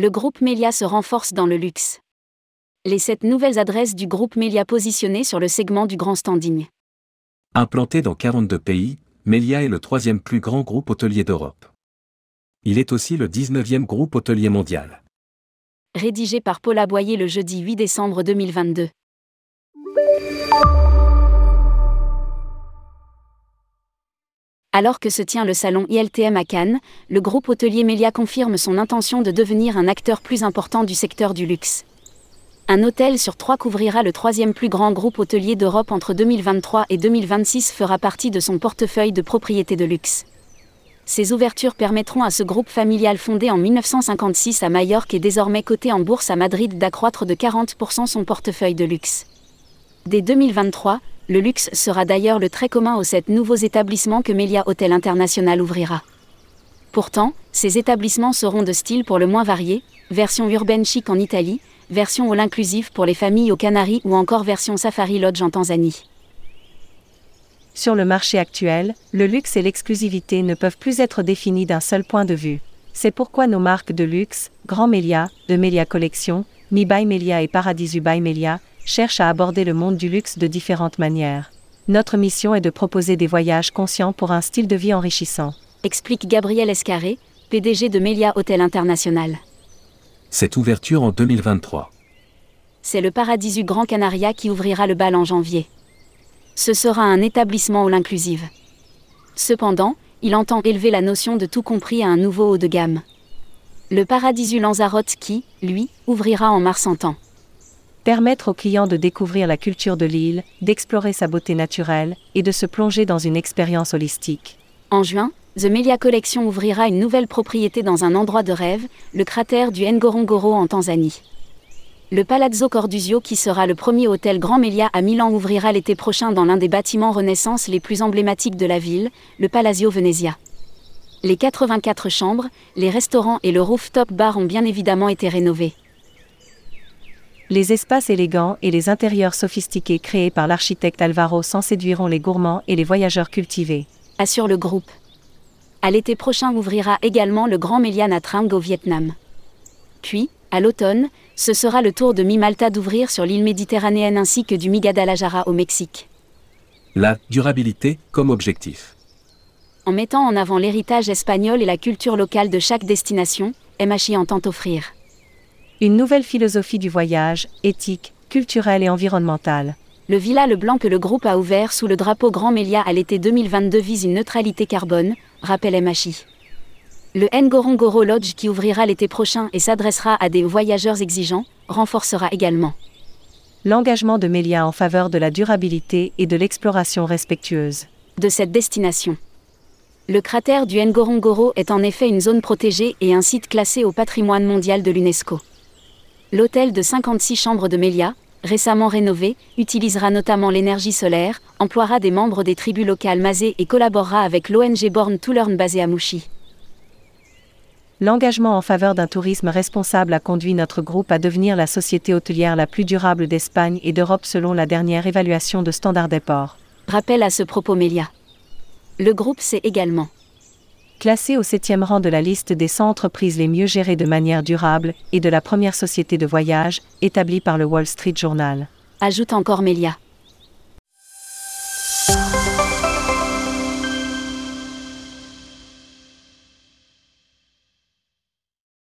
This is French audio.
Le groupe Melia se renforce dans le luxe. Les sept nouvelles adresses du groupe Melia positionnées sur le segment du grand standing. Implanté dans 42 pays, Melia est le troisième plus grand groupe hôtelier d'Europe. Il est aussi le 19e groupe hôtelier mondial. Rédigé par Paula Boyer le jeudi 8 décembre 2022. Alors que se tient le salon ILTM à Cannes, le groupe hôtelier Melia confirme son intention de devenir un acteur plus important du secteur du luxe. Un hôtel sur trois couvrira le troisième plus grand groupe hôtelier d'Europe entre 2023 et 2026 fera partie de son portefeuille de propriétés de luxe. Ces ouvertures permettront à ce groupe familial fondé en 1956 à Majorque et désormais coté en bourse à Madrid d'accroître de 40% son portefeuille de luxe. Dès 2023, le luxe sera d'ailleurs le trait commun aux sept nouveaux établissements que Melia Hotel International ouvrira. Pourtant, ces établissements seront de style pour le moins varié, version urbaine chic en Italie, version all inclusive pour les familles aux Canaries ou encore version Safari Lodge en Tanzanie. Sur le marché actuel, le luxe et l'exclusivité ne peuvent plus être définis d'un seul point de vue. C'est pourquoi nos marques de luxe, Grand Melia, de Melia Collection, Mi by Melia et Paradisu by Melia, cherche à aborder le monde du luxe de différentes manières. Notre mission est de proposer des voyages conscients pour un style de vie enrichissant. Explique Gabriel Escarré, PDG de Melia Hotel International. Cette ouverture en 2023. C'est le Paradisu Grand Canaria qui ouvrira le bal en janvier. Ce sera un établissement all inclusive. Cependant, il entend élever la notion de tout compris à un nouveau haut de gamme. Le Paradisu Lanzarote qui, lui, ouvrira en mars en temps permettre aux clients de découvrir la culture de l'île, d'explorer sa beauté naturelle et de se plonger dans une expérience holistique. En juin, The Melia Collection ouvrira une nouvelle propriété dans un endroit de rêve, le cratère du Ngorongoro en Tanzanie. Le Palazzo Cordusio qui sera le premier hôtel Grand Melia à Milan ouvrira l'été prochain dans l'un des bâtiments Renaissance les plus emblématiques de la ville, le Palazzo Venezia. Les 84 chambres, les restaurants et le rooftop bar ont bien évidemment été rénovés. Les espaces élégants et les intérieurs sophistiqués créés par l'architecte Alvaro Sans séduiront les gourmands et les voyageurs cultivés. Assure le groupe. À l'été prochain ouvrira également le Grand Mélian à Trang au Vietnam. Puis, à l'automne, ce sera le tour de Mi Malta d'ouvrir sur l'île méditerranéenne ainsi que du Mi Guadalajara au Mexique. La durabilité comme objectif. En mettant en avant l'héritage espagnol et la culture locale de chaque destination, MHI entend offrir une nouvelle philosophie du voyage, éthique, culturelle et environnementale. Le Villa Leblanc que le groupe a ouvert sous le drapeau Grand Mélia à l'été 2022 vise une neutralité carbone, rappelle MHI. Le Ngorongoro Lodge qui ouvrira l'été prochain et s'adressera à des voyageurs exigeants, renforcera également l'engagement de Mélia en faveur de la durabilité et de l'exploration respectueuse de cette destination. Le cratère du Ngorongoro est en effet une zone protégée et un site classé au patrimoine mondial de l'UNESCO. L'hôtel de 56 chambres de Mélia, récemment rénové, utilisera notamment l'énergie solaire, emploiera des membres des tribus locales Mazé et collaborera avec l'ONG Born to Learn basée à Mouchi. L'engagement en faveur d'un tourisme responsable a conduit notre groupe à devenir la société hôtelière la plus durable d'Espagne et d'Europe selon la dernière évaluation de Standard Deport. Rappel à ce propos Mélia. Le groupe sait également classé au septième rang de la liste des 100 entreprises les mieux gérées de manière durable et de la première société de voyage, établie par le Wall Street Journal. Ajoute encore Melia.